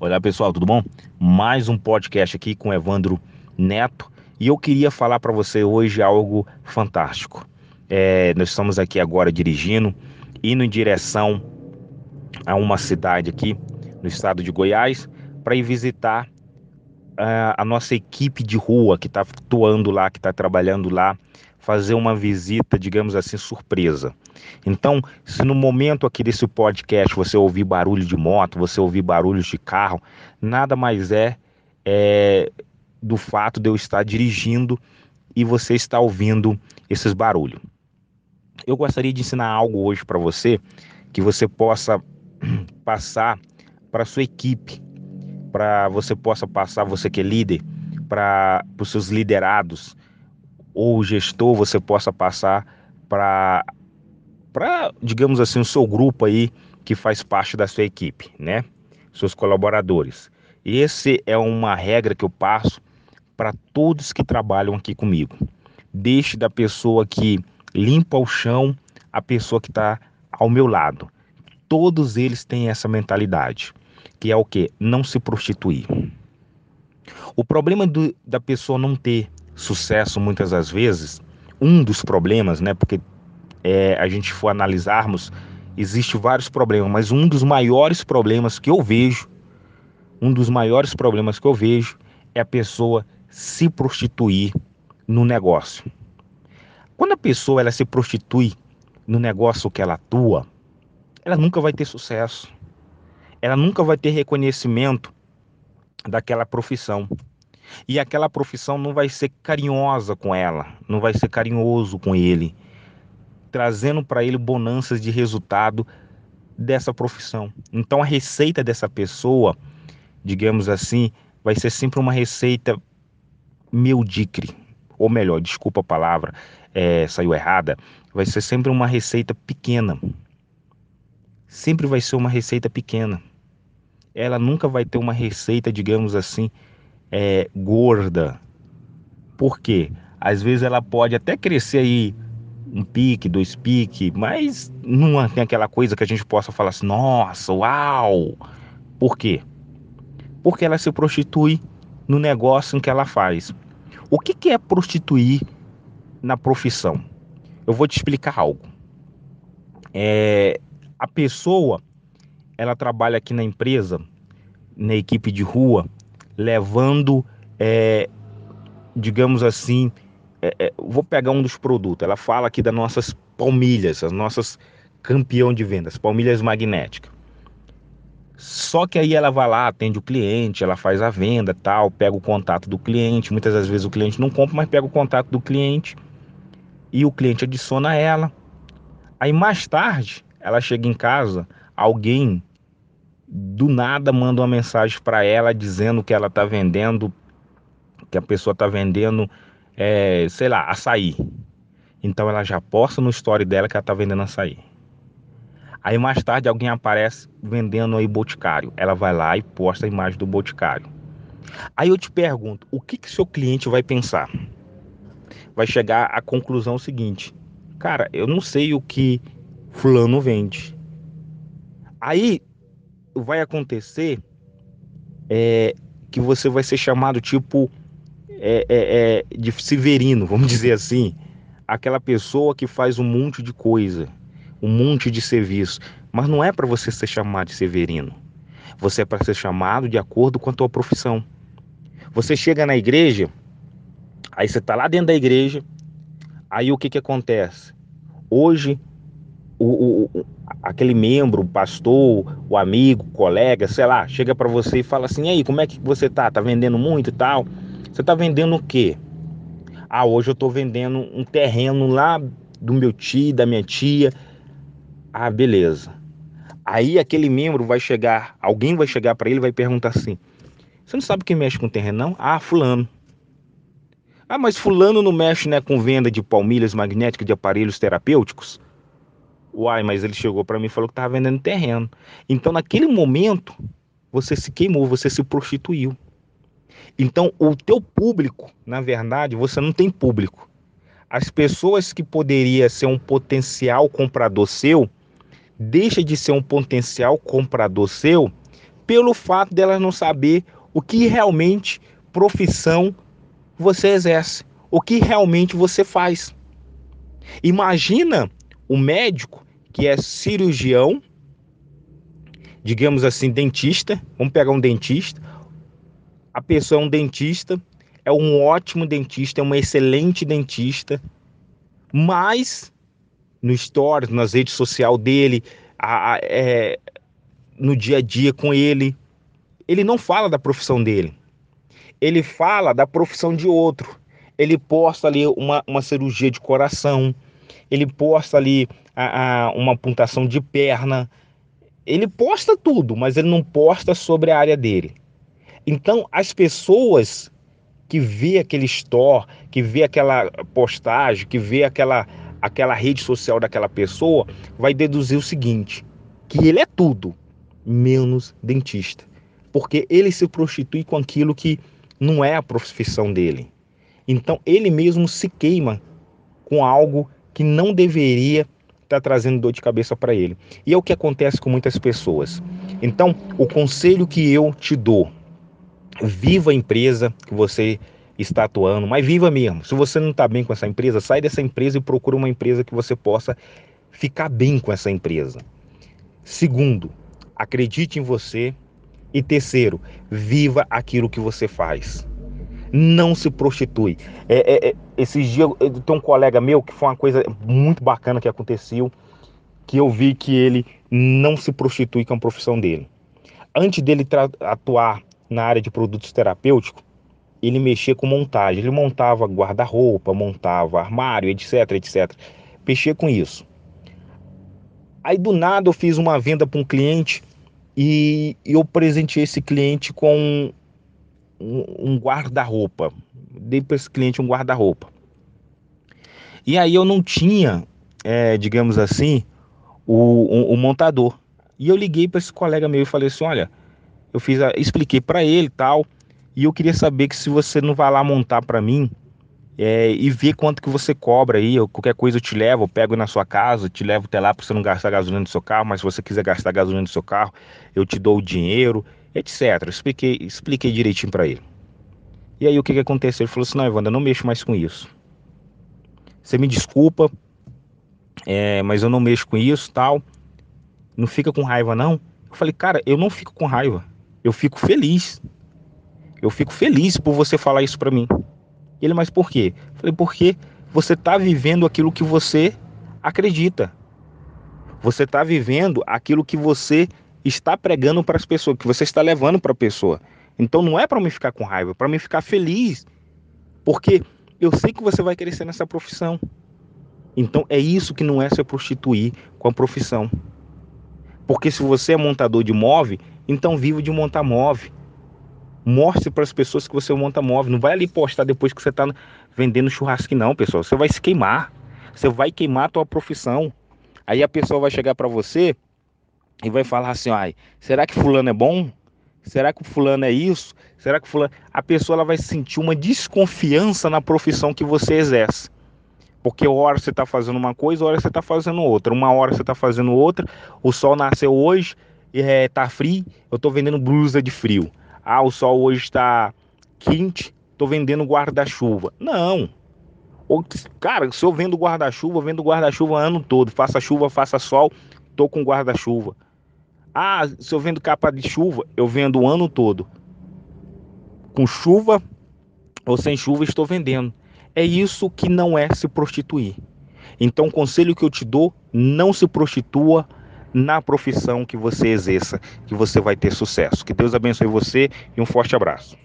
Olá pessoal, tudo bom? Mais um podcast aqui com Evandro Neto e eu queria falar para você hoje algo fantástico. É, nós estamos aqui agora dirigindo, indo em direção a uma cidade aqui no estado de Goiás para ir visitar uh, a nossa equipe de rua que está atuando lá, que está trabalhando lá, fazer uma visita, digamos assim, surpresa. Então, se no momento aqui desse podcast você ouvir barulho de moto, você ouvir barulhos de carro, nada mais é, é do fato de eu estar dirigindo e você está ouvindo esses barulhos. Eu gostaria de ensinar algo hoje para você que você possa passar para sua equipe, para você possa passar, você que é líder, para os seus liderados ou gestor, você possa passar para, para, digamos assim, o seu grupo aí que faz parte da sua equipe, né? Seus colaboradores. Esse é uma regra que eu passo para todos que trabalham aqui comigo. Deixe da pessoa que limpa o chão a pessoa que está ao meu lado. Todos eles têm essa mentalidade que é o que? Não se prostituir. O problema do, da pessoa não ter sucesso muitas das vezes, um dos problemas, né? Porque é, a gente for analisarmos, existe vários problemas, mas um dos maiores problemas que eu vejo, um dos maiores problemas que eu vejo é a pessoa se prostituir no negócio. Quando a pessoa ela se prostitui no negócio que ela atua, ela nunca vai ter sucesso ela nunca vai ter reconhecimento daquela profissão. E aquela profissão não vai ser carinhosa com ela, não vai ser carinhoso com ele, trazendo para ele bonanças de resultado dessa profissão. Então a receita dessa pessoa, digamos assim, vai ser sempre uma receita medíocre, ou melhor, desculpa a palavra, é, saiu errada, vai ser sempre uma receita pequena. Sempre vai ser uma receita pequena ela nunca vai ter uma receita, digamos assim, é, gorda. Por quê? Às vezes ela pode até crescer aí um pique, dois piques, mas não tem aquela coisa que a gente possa falar assim, nossa, uau! Por quê? Porque ela se prostitui no negócio em que ela faz. O que, que é prostituir na profissão? Eu vou te explicar algo. É, a pessoa ela trabalha aqui na empresa, na equipe de rua, levando, é, digamos assim, é, é, vou pegar um dos produtos. Ela fala aqui das nossas palmilhas, as nossas campeão de vendas, palmilhas magnéticas. Só que aí ela vai lá, atende o cliente, ela faz a venda, tal, pega o contato do cliente. Muitas das vezes o cliente não compra, mas pega o contato do cliente e o cliente adiciona ela. Aí mais tarde, ela chega em casa, alguém do nada manda uma mensagem para ela dizendo que ela está vendendo, que a pessoa está vendendo, é, sei lá, açaí. Então ela já posta no story dela que ela está vendendo açaí. Aí mais tarde alguém aparece vendendo aí boticário. Ela vai lá e posta a imagem do boticário. Aí eu te pergunto, o que que seu cliente vai pensar? Vai chegar à conclusão seguinte: cara, eu não sei o que fulano vende. Aí vai acontecer é que você vai ser chamado tipo é, é, é, de severino, vamos dizer assim, aquela pessoa que faz um monte de coisa, um monte de serviço, mas não é para você ser chamado de severino. Você é para ser chamado de acordo com a tua profissão. Você chega na igreja, aí você está lá dentro da igreja, aí o que que acontece? Hoje o, o, aquele membro, o pastor, o amigo, colega, sei lá, chega para você e fala assim: "Aí, como é que você tá? Tá vendendo muito e tal?" Você tá vendendo o quê? Ah, hoje eu tô vendendo um terreno lá do meu tio, da minha tia. Ah, beleza. Aí aquele membro vai chegar, alguém vai chegar para ele e vai perguntar assim: "Você não sabe quem mexe com terreno não?" Ah, fulano. Ah, mas fulano não mexe né, com venda de palmilhas magnéticas de aparelhos terapêuticos? Uai, mas ele chegou para mim e falou que estava vendendo terreno. Então, naquele momento, você se queimou, você se prostituiu. Então, o teu público, na verdade, você não tem público. As pessoas que poderia ser um potencial comprador seu, deixa de ser um potencial comprador seu pelo fato delas não saber o que realmente profissão você exerce, o que realmente você faz. Imagina o médico que é cirurgião, digamos assim, dentista, vamos pegar um dentista, a pessoa é um dentista, é um ótimo dentista, é uma excelente dentista, mas no stories, nas redes sociais dele, a, a, é, no dia a dia com ele, ele não fala da profissão dele. Ele fala da profissão de outro. Ele posta ali uma, uma cirurgia de coração, ele posta ali a, a, uma pontuação de perna. Ele posta tudo, mas ele não posta sobre a área dele. Então, as pessoas que vê aquele store, que vê aquela postagem, que vê aquela, aquela rede social daquela pessoa, vai deduzir o seguinte: que ele é tudo menos dentista. Porque ele se prostitui com aquilo que não é a profissão dele. Então ele mesmo se queima com algo que não deveria estar tá trazendo dor de cabeça para ele. E é o que acontece com muitas pessoas. Então, o conselho que eu te dou, viva a empresa que você está atuando, mas viva mesmo. Se você não está bem com essa empresa, sai dessa empresa e procura uma empresa que você possa ficar bem com essa empresa. Segundo, acredite em você. E terceiro, viva aquilo que você faz. Não se prostitui. É, é, é, esses dias tem um colega meu que foi uma coisa muito bacana que aconteceu, que eu vi que ele não se prostitui com a profissão dele. Antes dele atuar na área de produtos terapêuticos, ele mexia com montagem. Ele montava guarda-roupa, montava armário, etc, etc. Mexia com isso. Aí do nada eu fiz uma venda para um cliente e eu presenteei esse cliente com um, um guarda-roupa. Dei para esse cliente um guarda-roupa. E aí eu não tinha, é, digamos assim, o, o, o, montador. E eu liguei para esse colega meu e falei assim, olha, eu fiz, a, expliquei para ele tal, e eu queria saber que se você não vai lá montar para mim é, e ver quanto que você cobra aí, ou qualquer coisa eu te levo, eu pego na sua casa, te levo até lá para você não gastar gasolina no seu carro, mas se você quiser gastar gasolina no seu carro, eu te dou o dinheiro, etc. Eu expliquei, expliquei direitinho para ele. E aí o que, que aconteceu? Ele falou assim, não, Evandro, não mexo mais com isso. Você me desculpa, é, mas eu não mexo com isso tal. Não fica com raiva, não? Eu falei, cara, eu não fico com raiva. Eu fico feliz. Eu fico feliz por você falar isso para mim. Ele, mas por quê? falei, porque você está vivendo aquilo que você acredita. Você está vivendo aquilo que você está pregando para as pessoas, que você está levando para a pessoa. Então não é para me ficar com raiva, é para me ficar feliz. Porque eu sei que você vai crescer nessa profissão. Então é isso que não é se prostituir com a profissão. Porque se você é montador de móvel, então viva de montar móvel. Mostre para as pessoas que você monta móvel. Não vai ali postar depois que você está vendendo churrasco, não, pessoal. Você vai se queimar. Você vai queimar a tua profissão. Aí a pessoa vai chegar para você e vai falar assim: ai, será que fulano é bom? Será que o fulano é isso? Será que fulano. A pessoa ela vai sentir uma desconfiança na profissão que você exerce. Porque hora você está fazendo uma coisa, hora você está fazendo outra. Uma hora você está fazendo outra. O sol nasceu hoje, é, frio, eu estou vendendo blusa de frio. Ah, o sol hoje está quente, estou vendendo guarda-chuva. Não. Cara, se eu vendo guarda-chuva, vendo guarda-chuva ano todo. Faça chuva, faça sol, tô com guarda-chuva. Ah, se eu vendo capa de chuva, eu vendo o ano todo. Com chuva ou sem chuva, estou vendendo. É isso que não é se prostituir. Então, o conselho que eu te dou: não se prostitua na profissão que você exerça, que você vai ter sucesso. Que Deus abençoe você e um forte abraço.